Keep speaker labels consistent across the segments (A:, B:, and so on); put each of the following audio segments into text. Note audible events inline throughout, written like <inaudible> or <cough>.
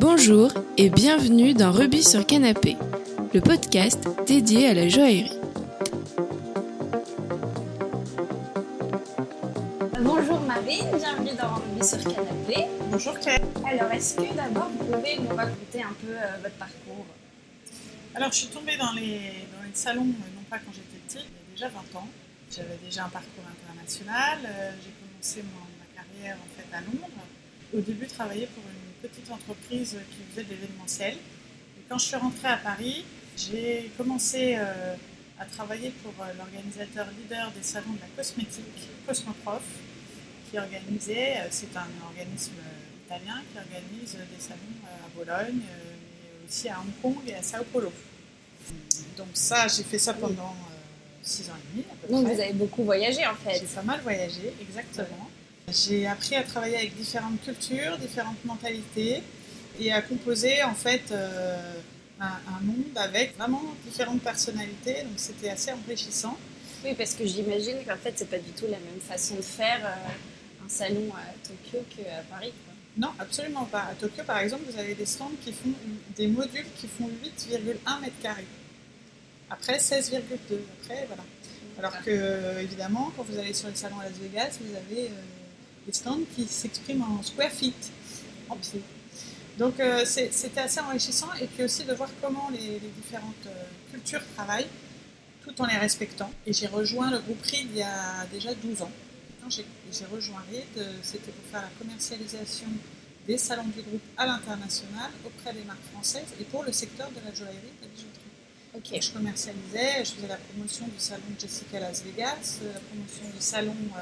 A: Bonjour et bienvenue dans Rubis sur Canapé, le podcast dédié à la joaillerie.
B: Bonjour Marine, bienvenue dans Rubis sur Canapé.
C: Bonjour Claire.
B: Alors, est-ce que d'abord vous pouvez nous raconter un peu euh, votre parcours?
C: Alors, je suis tombée dans les, dans les salons, euh, non pas quand j'étais petite, mais déjà 20 ans. J'avais déjà un parcours international. Euh, J'ai commencé mon- ma carrière en fait à Londres. Au début, travaillais pour petite entreprise qui faisait de l'événementiel. Et quand je suis rentrée à Paris, j'ai commencé euh, à travailler pour euh, l'organisateur leader des salons de la cosmétique, Cosmoprof, qui organisait, euh, c'est un organisme italien qui organise des salons à Bologne, mais aussi à Hong Kong et à Sao Paulo. Donc ça, j'ai fait ça pendant 6 ans et demi à peu
B: Donc
C: près.
B: vous avez beaucoup voyagé en fait.
C: J'ai pas mal voyagé, exactement. J'ai appris à travailler avec différentes cultures, différentes mentalités et à composer en fait euh, un, un monde avec vraiment différentes personnalités. Donc c'était assez enrichissant.
B: Oui, parce que j'imagine qu'en fait c'est pas du tout la même façon de faire euh, un salon à Tokyo qu'à Paris. quoi.
C: Non, absolument pas. À Tokyo, par exemple, vous avez des stands qui font des modules qui font 8,1 mètres carrés. Après 16,2. Après, voilà. Alors que, évidemment, quand vous allez sur les salons à Las Vegas, vous avez euh, des stands qui s'expriment en square feet, en pied. Donc euh, c'était assez enrichissant et puis aussi de voir comment les, les différentes euh, cultures travaillent tout en les respectant. Et j'ai rejoint le groupe RID il y a déjà 12 ans. Quand j'ai rejoint RID, euh, c'était pour faire la commercialisation des salons du groupe à l'international auprès des marques françaises et pour le secteur de la joaillerie et de la bijouterie.
B: Ok.
C: Et je commercialisais, je faisais la promotion du salon de Jessica Las Vegas, la promotion du salon euh,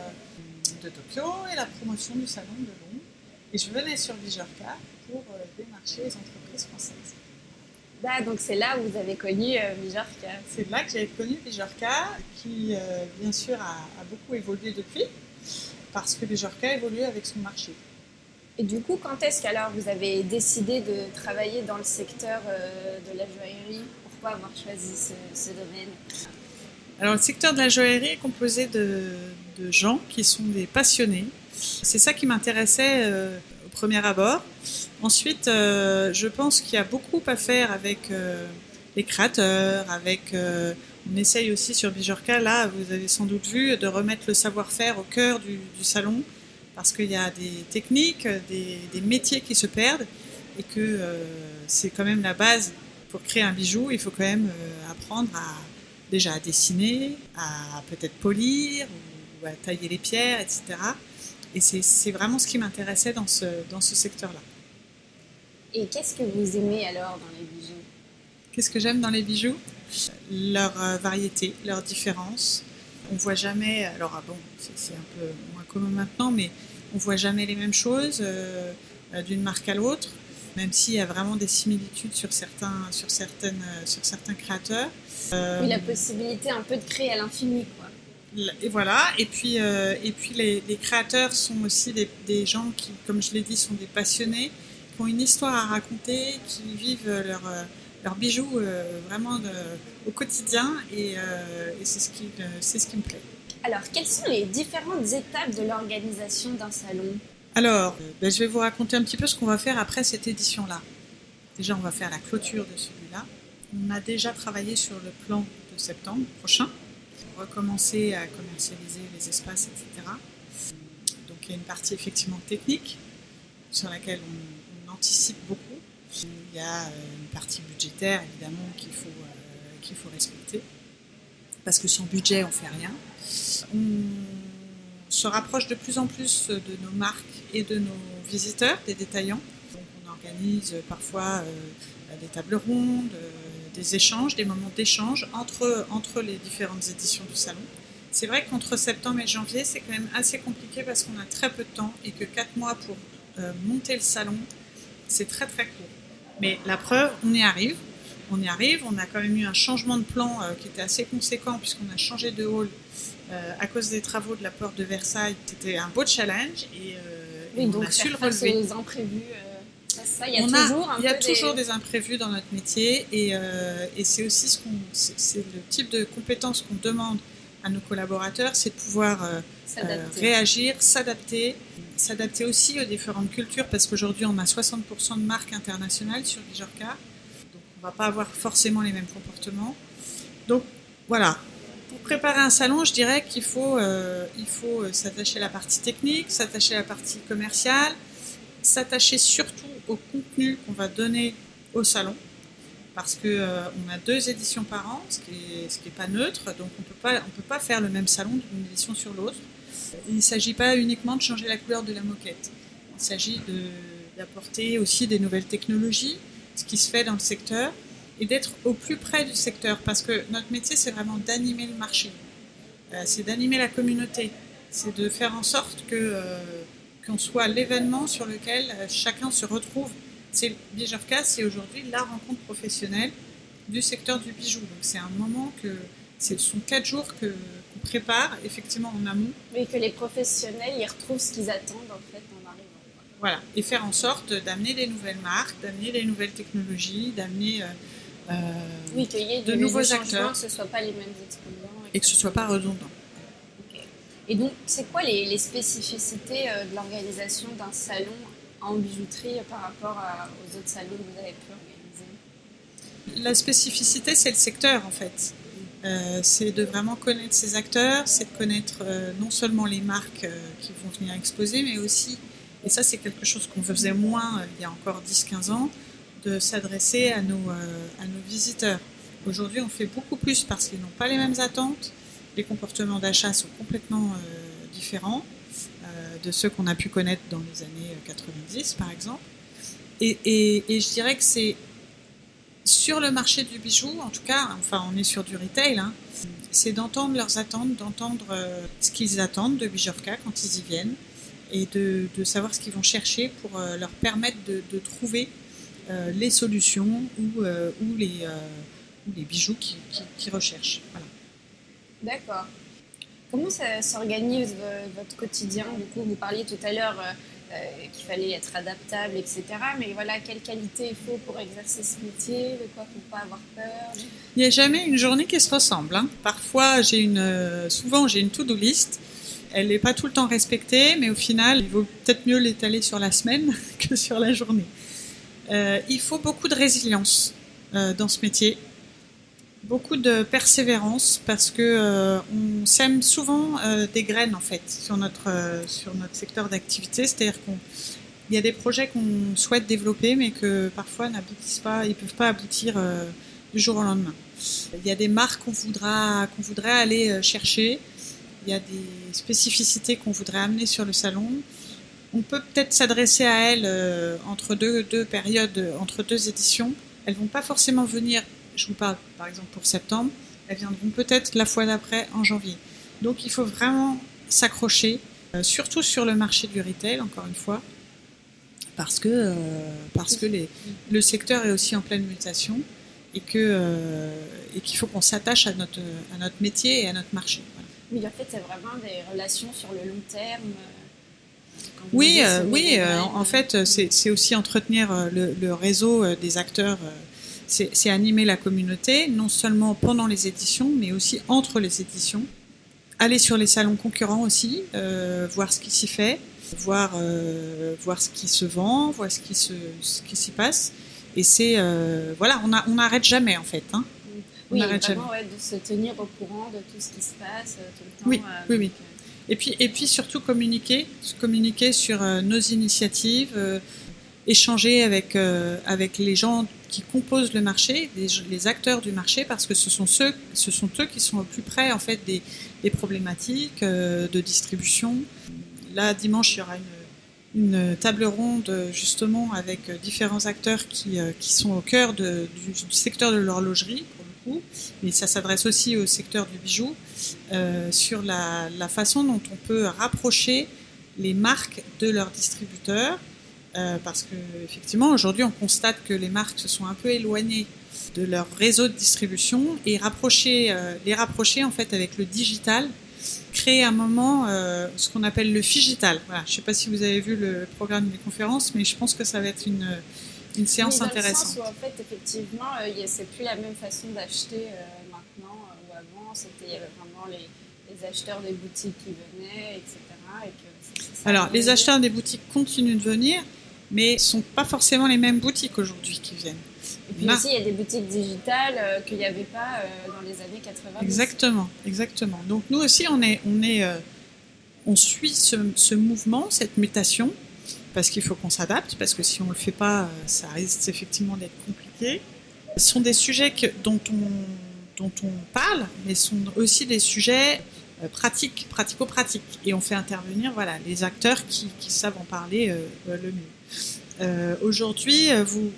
C: de Tokyo et la promotion du salon de Londres. Et je venais sur Bijorka pour euh, démarcher les entreprises françaises.
B: Ah, donc c'est là où vous avez connu euh, Bijorka.
C: C'est là que j'ai connu Bijorka, qui euh, bien sûr a, a beaucoup évolué depuis, parce que Bijorka évolue avec son marché.
B: Et du coup, quand est-ce qu'alors vous avez décidé de travailler dans le secteur euh, de la joaillerie? Pourquoi avoir choisi ce, ce domaine?
C: Alors, le secteur de la joaillerie est composé de, gens qui sont des passionnés. C'est ça qui m'intéressait euh, au premier abord. Ensuite, euh, je pense qu'il y a beaucoup à faire avec euh, les créateurs, avec. on essaye aussi sur Bijorka, là, vous avez sans doute vu, de remettre le savoir-faire au cœur du, salon, parce qu'il y a des techniques, des, des métiers qui se perdent, et que c'est quand même la base pour créer un bijou. Il faut quand même apprendre à déjà à dessiner, à peut-être polir ou à tailler les pierres, etc. Et c'est vraiment ce qui m'intéressait dans ce, dans ce secteur-là.
B: Et qu'est-ce que vous aimez alors dans les bijoux?
C: Qu'est-ce que j'aime dans les bijoux? Leur euh, variété, leur différence. On voit jamais, alors ah bon, c'est un peu moins commun maintenant, mais on voit jamais les mêmes choses euh, euh, d'une marque à l'autre, même s'il y a vraiment des similitudes sur certains, sur certaines, euh, sur certains créateurs. Euh,
B: Oui, la possibilité un peu de créer à l'infini, quoi.
C: Et voilà, et puis, euh, et puis les, les créateurs sont aussi des, des gens qui, comme je l'ai dit, sont des passionnés, qui ont une histoire à raconter, qui vivent leurs euh, leurs bijoux euh, vraiment de- au quotidien, et, et c'est ce, qui, ce qui me plaît.
B: Alors, quelles sont les différentes étapes de l'organisation d'un salon?
C: Alors, ben, je vais vous raconter un petit peu ce qu'on va faire après cette édition-là. Déjà, on va faire la clôture de celui-là. On a déjà travaillé sur le plan de septembre prochain, pour recommencer à commercialiser les espaces, etc. Donc, il y a une partie effectivement technique sur laquelle on, anticipe beaucoup. Il y a euh, une partie budgétaire, évidemment, qu'il faut, euh, qu'il faut respecter. Parce que sans budget, on fait rien. On se rapproche de plus en plus de nos marques et de nos visiteurs, des détaillants. Donc on organise parfois euh, des tables rondes, des échanges, des moments d'échange entre, entre les différentes éditions du salon. C'est vrai qu'entre septembre et janvier, c'est quand même assez compliqué parce qu'on a très peu de temps et que quatre mois pour euh, monter le salon, c'est très très court. Mais la preuve, on y arrive. On y arrive. On a quand même eu un changement de plan euh, qui était assez conséquent puisqu'on a changé de hall euh, à cause des travaux de la porte de Versailles. C'était un beau challenge et, et
B: Oui,
C: on
B: donc
C: a su le relever.
B: aux imprévus. Euh, ça, il y a
C: On
B: toujours un
C: il y a
B: peu
C: toujours
B: des...
C: des... imprévus dans notre métier et, euh, et c'est aussi ce qu'on, c'est, le type de compétences qu'on demande à nos collaborateurs, c'est de pouvoir euh,
B: S'adapter.
C: réagir, s'adapter, s'adapter aussi aux différentes cultures, parce qu'aujourd'hui, on a 60% de marques internationales sur Bijorka, donc on va pas avoir forcément les mêmes comportements. Donc voilà, pour préparer un salon, je dirais qu'il faut, euh, il faut euh, s'attacher à la partie technique, s'attacher à la partie commerciale, s'attacher surtout au contenu qu'on va donner au salon, parce que euh, a deux éditions par an, ce qui est, ce qui est pas neutre, donc on on peut pas faire le même salon d'une édition sur l'autre. Il ne s'agit pas uniquement de changer la couleur de la moquette. Il s'agit d'apporter aussi des nouvelles technologies, ce qui se fait dans le secteur, et d'être au plus près du secteur, parce que notre métier, c'est vraiment d'animer le marché. Euh, c'est d'animer la communauté. C'est de faire en sorte que euh, qu'on soit l'événement sur lequel euh, chacun se retrouve. C'est Bijorka, c'est aujourd'hui la rencontre professionnelle du secteur du bijou. Donc c'est un moment que ce sont quatre jours que qu'on prépare effectivement en amont.
B: Mais que les professionnels, ils retrouvent ce qu'ils attendent en fait en arrivant.
C: Voilà, et faire en sorte d'amener des nouvelles marques, d'amener des nouvelles technologies, d'amener euh, euh,
B: Oui, qu'il y ait
C: De nouveaux acteurs.
B: que ce ne soit pas les mêmes exposants.
C: et que ce soit pas redondant.
B: Et donc, c'est quoi les, spécificités euh, de l'organisation d'un salon en bijouterie par rapport aux autres salons que vous avez pu organiser?
C: La spécificité, c'est le secteur en fait. Euh, c'est de vraiment connaître ces acteurs, c'est de connaître euh, non seulement les marques euh, qui vont venir exposer, mais aussi, et ça c'est quelque chose qu'on faisait moins euh, il y a encore 10-15 ans, de s'adresser à nos, euh, à nos visiteurs. Aujourd'hui, on fait beaucoup plus parce qu'ils n'ont pas les mêmes attentes, les comportements d'achat sont complètement euh, différents euh, de ceux qu'on a pu connaître dans les années euh, 90 par exemple. Et, je dirais que c'est sur le marché du bijou, en tout cas, enfin on est sur du retail, hein, c'est d'entendre leurs attentes, d'entendre euh, ce qu'ils attendent de Bijorka quand ils y viennent et de, savoir ce qu'ils vont chercher pour euh, leur permettre de, trouver euh, les solutions ou, euh, les, euh, ou les bijoux qu'ils qui, qu'ils recherchent. Voilà.
B: D'accord. Comment ça s'organise vo- votre quotidien? Du coup, vous parliez tout à l'heure euh, euh, qu'il fallait être adaptable, etc. Mais voilà, quelle qualité il faut pour exercer ce métier? De quoi faut pas avoir peur?
C: Il n'y a jamais une journée qui se ressemble. hein. Parfois, j'ai une, euh, souvent j'ai une to-do list. Elle n'est pas tout le temps respectée, mais au final, il vaut peut-être mieux l'étaler sur la semaine <laughs> que sur la journée. Il faut beaucoup de résilience dans ce métier, beaucoup de persévérance parce que euh, on sème souvent euh, des graines en fait sur notre euh, sur notre secteur d'activité, c'est-à-dire qu'on il y a des projets qu'on souhaite développer, mais que parfois n'aboutissent pas, ils peuvent pas aboutir du jour au lendemain. Il y a des marques qu'on voudra qu'on voudrait aller chercher. Il y a des spécificités qu'on voudrait amener sur le salon. On peut peut-être s'adresser à elles entre deux, deux périodes, entre deux éditions. Elles vont pas forcément venir. Je vous parle par exemple pour septembre. Elles viendront peut-être la fois d'après en janvier. Donc il faut vraiment s'accrocher, euh, surtout sur le marché du retail, encore une fois, parce que euh, parce que les, le secteur est aussi en pleine mutation et euh, et qu'il faut qu'on s'attache à notre à notre métier et à notre marché. Voilà.
B: Oui, en fait, c'est vraiment des relations sur le long terme.
C: Oui, oui. en fait, c'est aussi entretenir le, le réseau des acteurs. C'est animer la communauté, non seulement pendant les éditions, mais aussi entre les éditions. Aller sur les salons concurrents aussi, euh, voir ce qui s'y fait, voir euh, voir ce qui se vend, voir ce qui se ce qui s'y passe. Et c'est euh, voilà, on n'arrête jamais en fait. Hein. on
B: Oui, vraiment ouais, de se tenir au courant de tout ce qui se passe tout le temps.
C: Oui, oui, oui. Et puis, et puis surtout communiquer, communiquer sur nos initiatives, échanger avec, avec les gens qui composent le marché, les, acteurs du marché, parce que ce sont, ceux, eux qui sont au plus près en fait, des, problématiques euh, de distribution. Là, dimanche, il y aura une, table ronde justement avec différents acteurs qui, euh, sont au cœur du, secteur de l'horlogerie, pour le coup, mais ça s'adresse aussi au secteur du bijou, euh, sur la façon dont on peut rapprocher les marques de leurs distributeurs, euh, parce que effectivement aujourd'hui on constate que les marques se sont un peu éloignées de leur réseau de distribution et rapprocher, euh, les rapprocher en fait avec le digital, créer un moment euh, ce qu'on appelle le figital. Voilà, je ne sais pas si vous avez vu le programme des conférences, mais je pense que ça va être une, une séance
B: dans
C: intéressante.
B: Le sens où, en fait, effectivement, c'est plus la même façon d'acheter maintenant ou avant. C'était il y avait vraiment les, les acheteurs des boutiques qui venaient, etc. et que
C: Alors, les acheteurs des boutiques continuent de venir, mais ce sont pas forcément les mêmes boutiques aujourd'hui qui viennent.
B: Et puis
C: Là.
B: aussi, il y a des boutiques digitales euh, qu'il n'y avait pas euh, dans les années 80.
C: Exactement, exactement. Donc nous aussi, on est, on est, euh, on suit ce, ce mouvement, cette mutation, parce qu'il faut qu'on s'adapte, parce que si on le fait pas, euh, ça risque effectivement d'être compliqué. Ce sont des sujets que, dont on, dont on parle, mais ce sont aussi des sujets euh, pratiques, pratico-pratiques, et on fait intervenir, voilà, les acteurs qui, savent en parler euh, euh, le mieux. Aujourd'hui,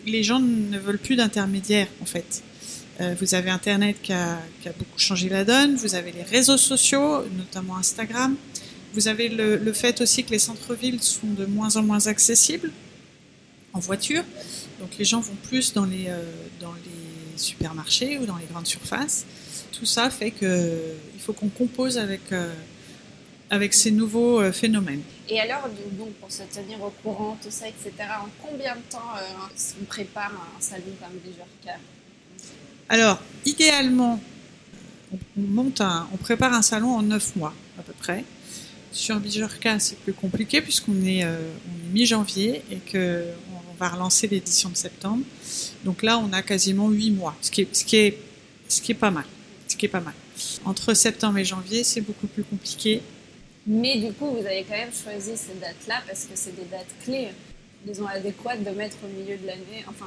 C: les gens ne veulent plus d'intermédiaires, en fait. Vous avez Internet qui a, beaucoup changé la donne. Vous avez les réseaux sociaux, notamment Instagram. Vous avez le, fait aussi que les centres-villes sont de moins en moins accessibles en voiture. Donc les gens vont plus dans les supermarchés ou dans les grandes surfaces. Tout ça fait que il faut qu'on compose avec, euh, avec ces nouveaux euh, phénomènes.
B: Et alors, donc, pour se tenir au courant, tout ça, etc., en combien de temps euh, on prépare un salon comme Bijorka?
C: Alors, idéalement, on, on monte un, on prépare un salon en 9 mois à peu près. Sur Bijorka, c'est plus compliqué puisqu'on est, euh, est mi-janvier et que on va relancer l'édition de septembre. Donc là, on a quasiment 8 mois, ce qui est, ce qui est, ce qui est pas mal. Ce qui est pas mal. Entre septembre et janvier, c'est beaucoup plus compliqué.
B: Mais du coup, vous avez quand même choisi ces dates-là parce que c'est des dates clés, disons, adéquates de mettre au milieu de l'année, enfin,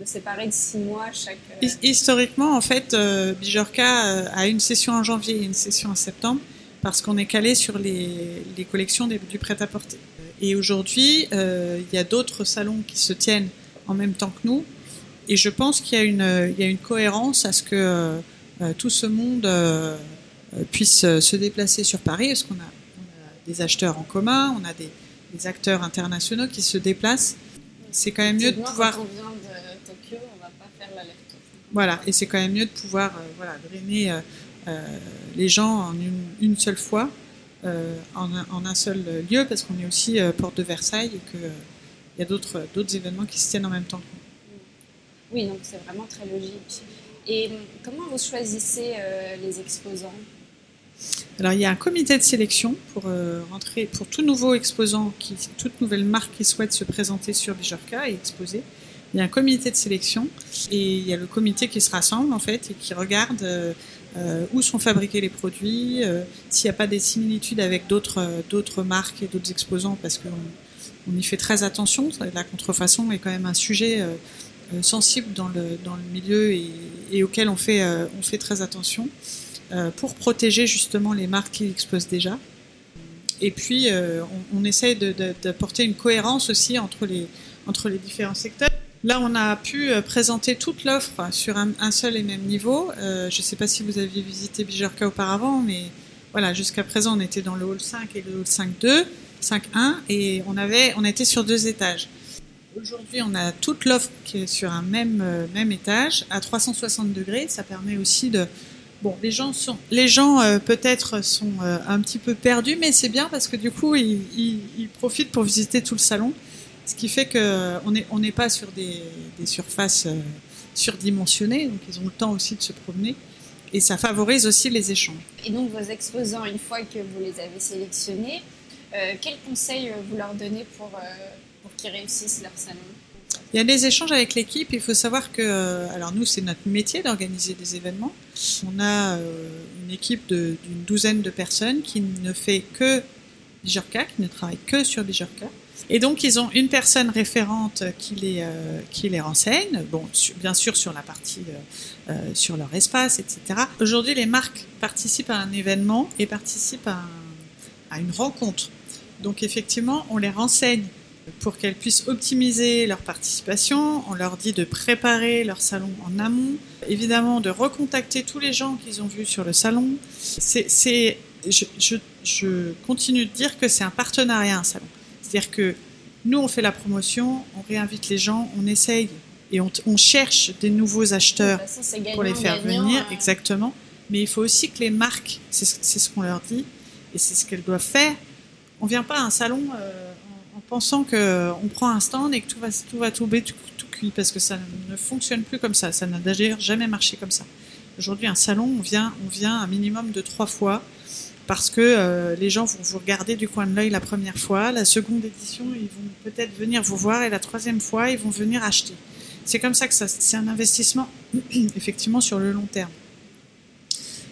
B: de séparer de six mois chaque. euh,
C: His- Historiquement, en fait, euh, Bijorka euh, a une session en janvier et une session en septembre parce qu'on est calé sur les, les collections des- du prêt-à-porter. Et aujourd'hui, euh, il y a d'autres salons qui se tiennent en même temps que nous. Et je pense qu'il y, a une- il y a une cohérence à ce que tout ce monde euh, euh, puisse euh, se déplacer sur Paris, parce qu'on a, des acheteurs en commun, on a des, des acteurs internationaux qui se déplacent. C'est quand même mieux de pouvoir...
B: Quand on vient de Tokyo, on va pas faire l'aller-retour.
C: Voilà, et c'est quand même mieux de pouvoir euh, voilà, drainer euh, euh, les gens en une, une seule fois, euh, en, un, en un seul lieu, parce qu'on est aussi euh, porte de Versailles et qu'il y a d'autres d'autres événements qui se tiennent en même temps. que nous.
B: Oui, donc c'est vraiment très logique. Et comment vous choisissez euh, les exposants?
C: Alors il y a un comité de sélection pour euh, rentrer, pour tout nouveau exposant, qui, toute nouvelle marque qui souhaite se présenter sur Bijorka et exposer. Il y a un comité de sélection et il y a le comité qui se rassemble en fait et qui regarde euh, où sont fabriqués les produits, s'il n'y a pas des similitudes avec d'autres marques et d'autres exposants parce qu'on on y fait très attention. La contrefaçon est quand même un sujet euh, euh, sensible dans le dans le milieu et, auquel on fait euh, on fait très attention euh, pour protéger justement les marques qui exposent déjà. Et puis, on, on essaye d'apporter une cohérence aussi entre les, entre les différents secteurs. Là, on a pu présenter toute l'offre sur un, seul et même niveau. Je ne sais pas si vous aviez visité Bijorka auparavant, mais voilà, jusqu'à présent, on était dans le hall 5 et le hall 5.2, 5.1, et on, avait, on était sur deux étages. Aujourd'hui, on a toute l'offre qui est sur un même, euh, même étage, à 360 degrés. Ça permet aussi de, Bon, les gens sont, les gens euh, peut-être sont euh, un petit peu perdus, mais c'est bien parce que du coup, ils, profitent pour visiter tout le salon, ce qui fait que on n'est on n'est pas sur des, des surfaces surdimensionnées, donc ils ont le temps aussi de se promener, et ça favorise aussi les échanges.
B: Et donc vos exposants, une fois que vous les avez sélectionnés, quels conseils vous leur donnez pour, réussissent leur salon
C: Il y a des échanges avec l'équipe. Il faut savoir que, euh, alors nous, c'est notre métier d'organiser des événements. On a euh, une équipe d'une douzaine de personnes qui ne fait que Bijorka, qui ne travaille que sur Bijorka. Et donc, ils ont une personne référente qui les, euh, qui les renseigne, bon, bien sûr sur la partie, sur leur espace, etc. Aujourd'hui, les marques participent à un événement et participent à une rencontre. Donc, effectivement, on les renseigne pour qu'elles puissent optimiser leur participation. On leur dit de préparer leur salon en amont, évidemment de recontacter tous les gens qu'ils ont vus sur le salon. C'est, c'est, je, je, je continue de dire que c'est un partenariat, un salon. C'est-à-dire que nous, on fait la promotion, on réinvite les gens, on essaye et on, on cherche des nouveaux acheteurs
B: De façon,
C: pour les faire venir,
B: euh,
C: exactement. Mais il faut aussi que les marques, c'est ce, c'est ce qu'on leur dit, et c'est ce qu'elles doivent faire. On vient pas à un salon euh, pensant que on prend un stand et que tout va tout va tomber tout, tout cuit, parce que ça ne fonctionne plus comme ça. Ça n'a d'ailleurs jamais marché comme ça. Aujourd'hui, un salon, on vient, on vient un minimum de trois fois parce que euh, les gens vont vous regarder du coin de l'œil la première fois, la seconde édition, ils vont peut-être venir vous voir et la troisième fois, ils vont venir acheter. C'est comme ça que ça, c'est un investissement <clears throat> effectivement sur le long terme.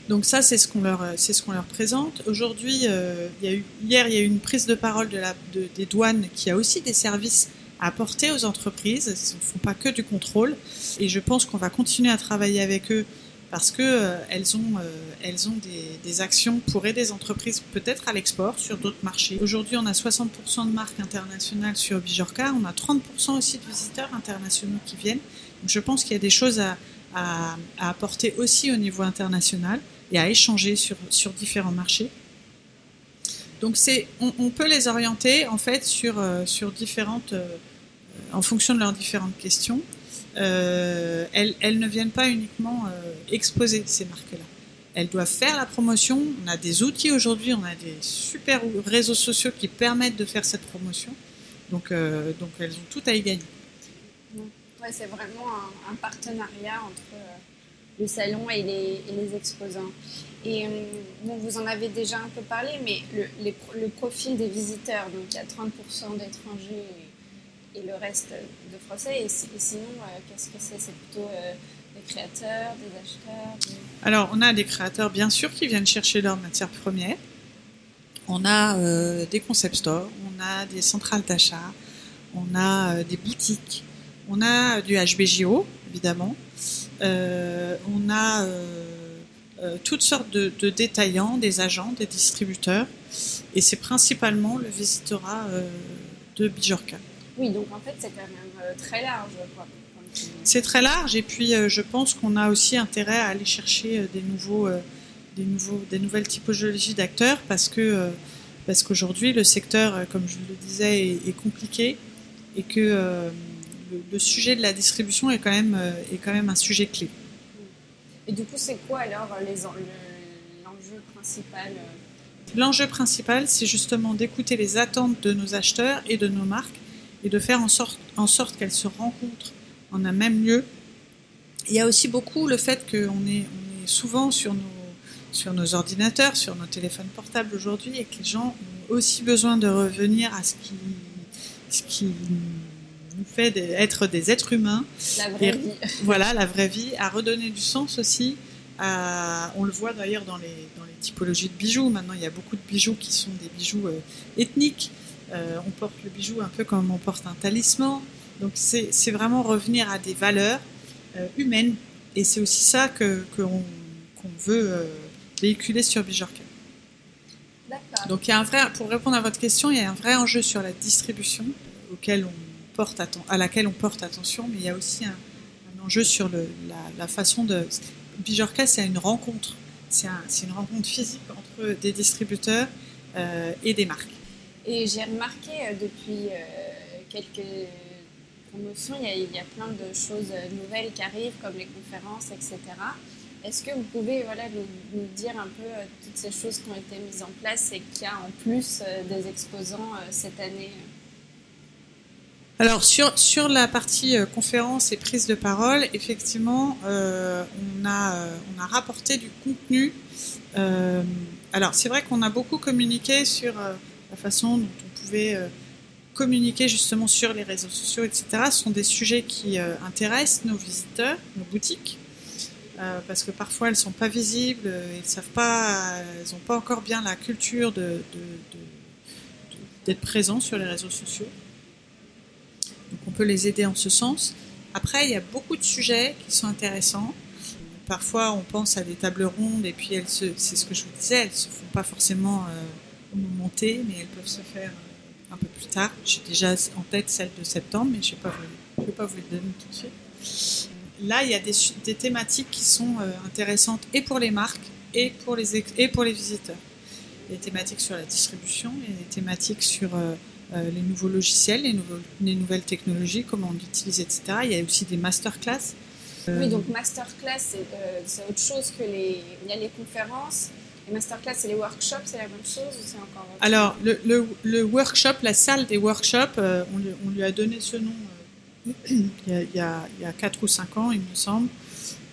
C: Donc ça, c'est ce qu'on leur, c'est ce qu'on leur présente. Aujourd'hui, euh, il y a eu, hier, il y a eu une prise de parole de la, de, des douanes qui a aussi des services à apporter aux entreprises. Ils ne font pas que du contrôle. Et je pense qu'on va continuer à travailler avec eux parce que euh, elles ont, euh, elles ont des, des, actions pour aider les entreprises peut-être à l'export sur d'autres marchés. Aujourd'hui, on a 60% de marques internationales sur Bijorka, on a 30% aussi de visiteurs internationaux qui viennent. Donc je pense qu'il y a des choses à, à, apporter aussi au niveau international et à échanger sur, sur différents marchés. Donc c'est, on, peut les orienter en fait sur, euh, sur différentes, euh, en fonction de leurs différentes questions euh, elles, elles, ne viennent pas uniquement exposer ces marques-là. Elles doivent faire la promotion. On a des outils aujourd'hui, on a des super réseaux sociaux qui permettent de faire cette promotion. Donc, donc elles ont tout à y gagner.
B: Ouais, c'est vraiment un, partenariat entre euh, le salon et les, exposants. Et euh, bon, vous en avez déjà un peu parlé, mais le, profil des visiteurs, donc il y a 30% d'étrangers et le reste de français. Et, sinon, euh, qu'est-ce que c'est? C'est plutôt des créateurs, des acheteurs.
C: Alors, on a des créateurs, bien sûr, qui viennent chercher leurs matières premières. On a des concept stores, on a des centrales d'achat, on a des boutiques, on a du HBJO, évidemment. Euh, on a toutes sortes de, de, détaillants, des agents, des distributeurs. Et c'est principalement le visitorat de Bijorka.
B: Oui, donc en fait, c'est quand même euh, très large.
C: C'est très large, et puis euh, je pense qu'on a aussi intérêt à aller chercher euh, des, nouveaux, euh, des, nouveaux, des nouvelles typologies d'acteurs parce que euh, parce qu'aujourd'hui, le secteur, euh, comme je le disais, est, est compliqué et que le, le, sujet de la distribution est quand même, est quand même un sujet clé.
B: Et du coup, c'est quoi alors l'enjeu principal
C: L'enjeu principal, c'est justement d'écouter les attentes de nos acheteurs et de nos marques et de faire en sorte, en sorte qu'elles se rencontrent en un même lieu. Il y a aussi beaucoup le fait qu'on est, on est souvent sur nos, sur nos ordinateurs, sur nos téléphones portables aujourd'hui et que les gens ont aussi besoin de revenir à ce qui, ce qui fait être des êtres humains.
B: La vraie
C: et,
B: vie. <laughs>
C: Voilà, la vraie vie, à redonner du sens aussi. À, on le voit d'ailleurs dans les, dans les typologies de bijoux. Maintenant, il y a beaucoup de bijoux qui sont des bijoux euh, ethniques. Euh, on porte le bijou un peu comme on porte un talisman. Donc c'est vraiment revenir à des valeurs euh, humaines. Et c'est aussi ça que qu'on qu veut véhiculer sur Bijorka. Donc il y a un vrai, pour répondre à votre question, il y a un vrai enjeu sur la distribution auquel on à laquelle on porte attention, mais il y a aussi un, enjeu sur la, façon de. Bijorka, c'est une rencontre. C'est un, une rencontre physique entre des distributeurs euh, et des marques.
B: Et j'ai remarqué euh, depuis euh, quelques promotions, il y, a, plein de choses nouvelles qui arrivent, comme les conférences, etc. Est-ce que vous pouvez nous, nous, dire un peu toutes ces choses qui ont été mises en place et qu'il y a en plus des exposants cette année?
C: Alors sur, sur la partie euh, conférence et prise de parole, effectivement, euh, on, a, on a rapporté du contenu. Euh, alors c'est vrai qu'on a beaucoup communiqué sur la façon dont on pouvait euh, communiquer justement sur les réseaux sociaux, etc. Ce sont des sujets qui euh, intéressent nos visiteurs, nos boutiques, euh, parce que parfois elles sont pas visibles, ils savent pas, elles n'ont pas encore bien la culture d'être présents sur les réseaux sociaux. Donc on peut les aider en ce sens. Après, il y a beaucoup de sujets qui sont intéressants. Parfois, on pense à des tables rondes et puis elles c'est ce que je vous disais, elles se font pas forcément euh, monter, mais elles peuvent se faire un peu plus tard. J'ai déjà en tête celle de septembre, mais je ne vais, pas vous les donner tout de suite. Là, il y a des, thématiques qui sont euh, intéressantes et pour les marques et pour les, et pour les visiteurs. Des thématiques sur la distribution, et des thématiques sur euh, euh, les nouveaux logiciels, les, nouveaux, les nouvelles technologies, comment on l'utilise, etc. Il y a aussi des masterclass.
B: Oui, donc masterclass, c'est euh, autre chose que les... Il y a les conférences, les masterclass et les workshops, c'est la même chose ou c'est encore autre
C: Alors, le, le, le, workshop, la salle des workshops, euh, on, lui, on, lui, a donné ce nom euh, <clears throat> il, y a, il, y a, il y a 4 ou 5 ans, il me semble.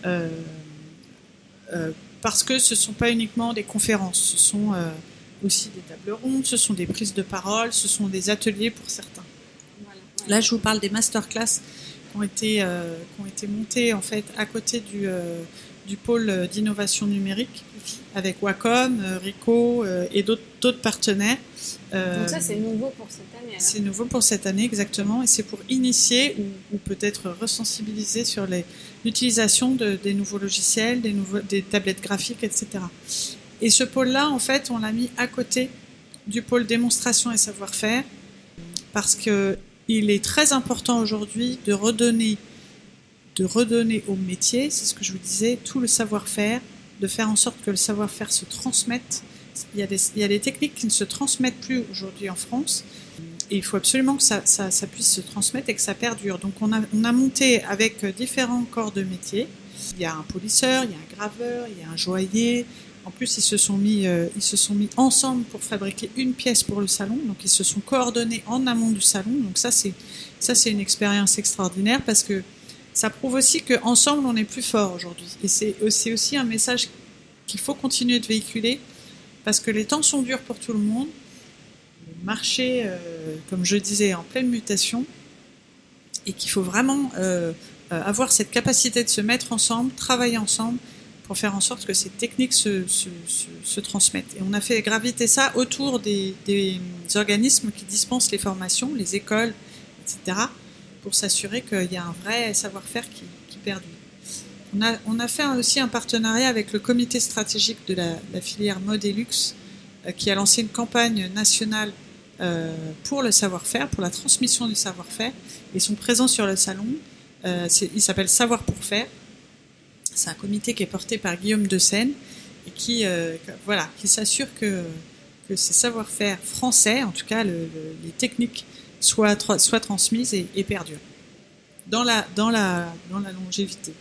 C: Euh, euh, parce que ce ne sont pas uniquement des conférences, ce sont euh, aussi des tables rondes, ce sont des prises de parole, ce sont des ateliers pour certains.
B: Voilà.
C: Là, je vous parle des masterclass qui ont été, euh, qui ont été montés en fait à côté du, euh, du pôle d'innovation numérique avec Wacom, euh, Rico euh, et d'autres partenaires. Euh,
B: Donc ça, c'est nouveau pour cette année.
C: c'est nouveau pour cette année exactement et c'est pour initier ou, ou peut-être resensibiliser sur l'utilisation de, des nouveaux logiciels, des, nouveaux, des tablettes graphiques, etc. Et ce pôle-là, en fait, on l'a mis à côté du pôle démonstration et savoir-faire parce que il est très important aujourd'hui de redonner, de redonner au métier, c'est ce que je vous disais, tout le savoir-faire, de faire en sorte que le savoir-faire se transmette. Il y, a des, techniques qui ne se transmettent plus aujourd'hui en France. Et il faut absolument que ça, puisse se transmettre et que ça perdure. Donc on a, on a monté avec différents corps de métier. Il y a un polisseur, il y a un graveur, il y a un joaillier. En plus, ils se sont mis, euh, ils se sont mis ensemble pour fabriquer une pièce pour le salon. Donc ils se sont coordonnés en amont du salon. Donc ça, c'est ça, c'est une expérience extraordinaire parce que ça prouve aussi qu'ensemble, on est plus fort aujourd'hui. Et c'est c'est aussi un message qu'il faut continuer de véhiculer parce que les temps sont durs pour tout le monde. Le marché, euh, comme je disais, est en pleine mutation et qu'il faut vraiment euh, euh, avoir cette capacité de se mettre ensemble, travailler ensemble pour faire en sorte que ces techniques se, transmettent. Et on a fait graviter ça autour des, organismes qui dispensent les formations, les écoles, etc., pour s'assurer qu'il y a un vrai savoir-faire qui, qui perdure. On a, fait aussi un partenariat avec le comité stratégique de la, filière mode et luxe, euh, qui a lancé une campagne nationale euh, pour le savoir-faire, pour la transmission du savoir-faire. Ils sont présents sur le salon. Euh, il s'appelle Savoir pour faire. C'est un comité qui est porté par Guillaume de Seine et qui, euh, voilà, qui s'assure que, que ces savoir-faire français, en tout cas le- le- les techniques, soient, tra- soient transmises et, et perdurent dans la, dans la, dans la longévité.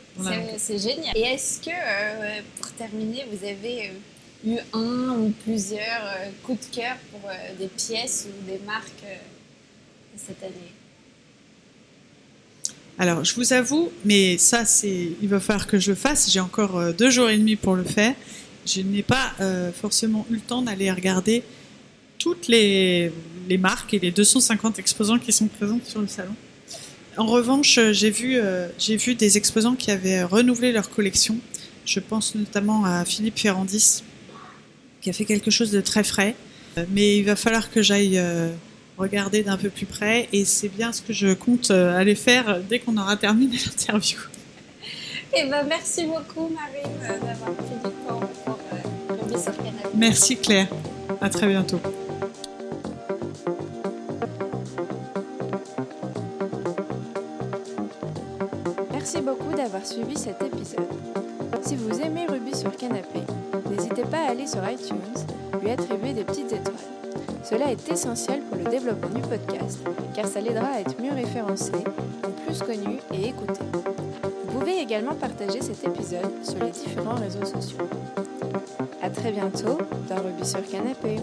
B: C'est génial. Et est-ce que, euh, pour terminer, vous avez euh, eu un ou plusieurs coups de cœur pour des pièces ou des marques cette année?
C: Alors, je vous avoue, mais ça, c'est, il va falloir que je le fasse. J'ai encore euh, deux jours et demi pour le faire. Je n'ai pas euh, forcément eu le temps d'aller regarder toutes les, les marques et les 250 exposants qui sont présents sur le salon. En revanche, euh, j'ai vu, vu des exposants qui avaient renouvelé leur collection. Je pense notamment à Philippe Ferrandis, qui a fait quelque chose de très frais. Mais il va falloir que j'aille regarder d'un peu plus près et c'est bien ce que je compte euh, aller faire dès qu'on aura terminé <laughs> l'interview.
B: Eh ben, merci beaucoup, Marine, euh, d'avoir pris du temps pour euh, Canapé.
C: Merci Claire, à très bientôt.
A: Est essentiel pour le développement du podcast, car ça l'aidera à être mieux référencé, plus connu et écouté. Vous pouvez également partager cet épisode sur les différents réseaux sociaux. À très bientôt dans Ruby sur Canapé.